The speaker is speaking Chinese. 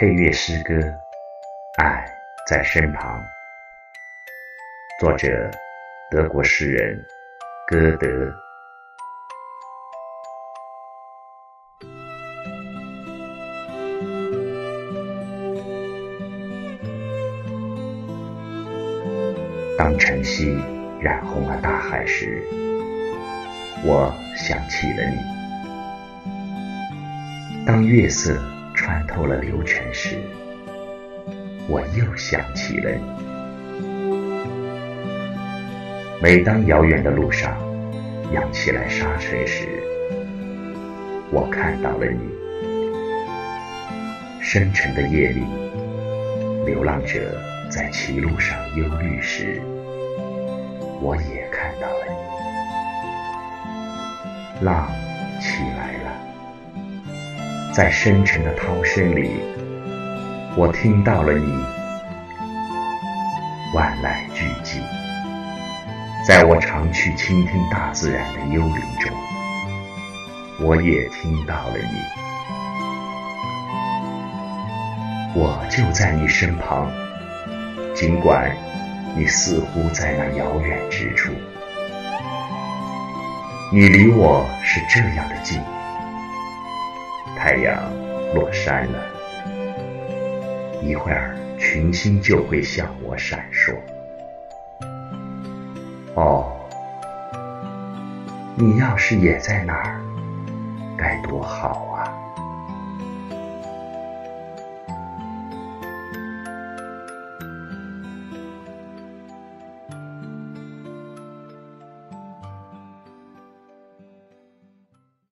配乐诗歌《爱在身旁》，作者德国诗人歌德。当晨曦染红了大海时，我想起了你；当月色看透了流泉时，我又想起了你。每当遥远的路上扬起来沙尘时，我看到了你。深沉的夜里，流浪者。在歧路上忧虑时，我也看到了你。浪起来，在深沉的涛声里，我听到了你。万籁俱寂，在我常去倾听大自然的幽灵中，我也听到了你。我就在你身旁。尽管你似乎在那遥远之处，你离我是这样的近。太阳落山了，一会儿群星就会向我闪烁。哦，你要是也在那儿，该多好啊！